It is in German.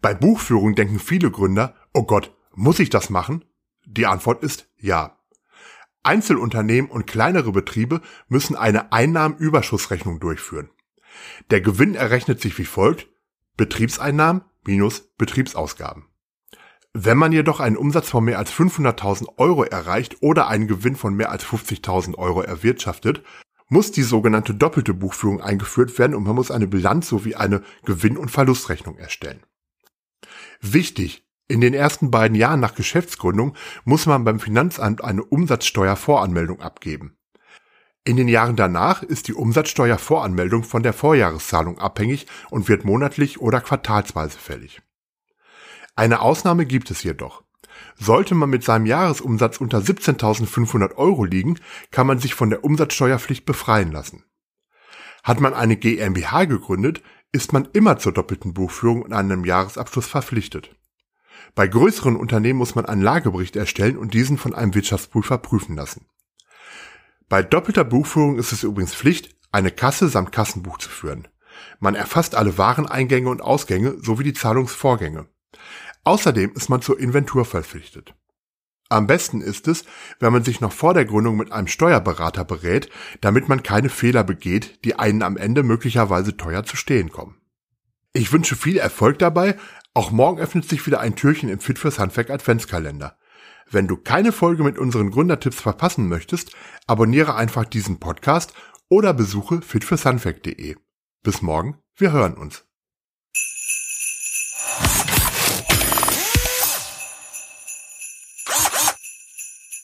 Bei Buchführung denken viele Gründer, oh Gott, muss ich das machen? Die Antwort ist ja. Einzelunternehmen und kleinere Betriebe müssen eine Einnahmenüberschussrechnung durchführen. Der Gewinn errechnet sich wie folgt Betriebseinnahmen minus Betriebsausgaben. Wenn man jedoch einen Umsatz von mehr als 500.000 Euro erreicht oder einen Gewinn von mehr als 50.000 Euro erwirtschaftet, muss die sogenannte doppelte Buchführung eingeführt werden und man muss eine Bilanz sowie eine Gewinn- und Verlustrechnung erstellen. Wichtig, in den ersten beiden Jahren nach Geschäftsgründung muss man beim Finanzamt eine Umsatzsteuervoranmeldung abgeben. In den Jahren danach ist die Umsatzsteuervoranmeldung von der Vorjahreszahlung abhängig und wird monatlich oder quartalsweise fällig. Eine Ausnahme gibt es jedoch. Sollte man mit seinem Jahresumsatz unter 17.500 Euro liegen, kann man sich von der Umsatzsteuerpflicht befreien lassen. Hat man eine GmbH gegründet, ist man immer zur doppelten Buchführung und einem Jahresabschluss verpflichtet. Bei größeren Unternehmen muss man einen Lagebericht erstellen und diesen von einem Wirtschaftsprüfer prüfen lassen. Bei doppelter Buchführung ist es übrigens Pflicht, eine Kasse samt Kassenbuch zu führen. Man erfasst alle Wareneingänge und Ausgänge sowie die Zahlungsvorgänge. Außerdem ist man zur Inventur verpflichtet. Am besten ist es, wenn man sich noch vor der Gründung mit einem Steuerberater berät, damit man keine Fehler begeht, die einen am Ende möglicherweise teuer zu stehen kommen. Ich wünsche viel Erfolg dabei. Auch morgen öffnet sich wieder ein Türchen im Fit fürs Handwerk Adventskalender. Wenn du keine Folge mit unseren Gründertipps verpassen möchtest, abonniere einfach diesen Podcast oder besuche fitfürshandwerk.de. Bis morgen, wir hören uns.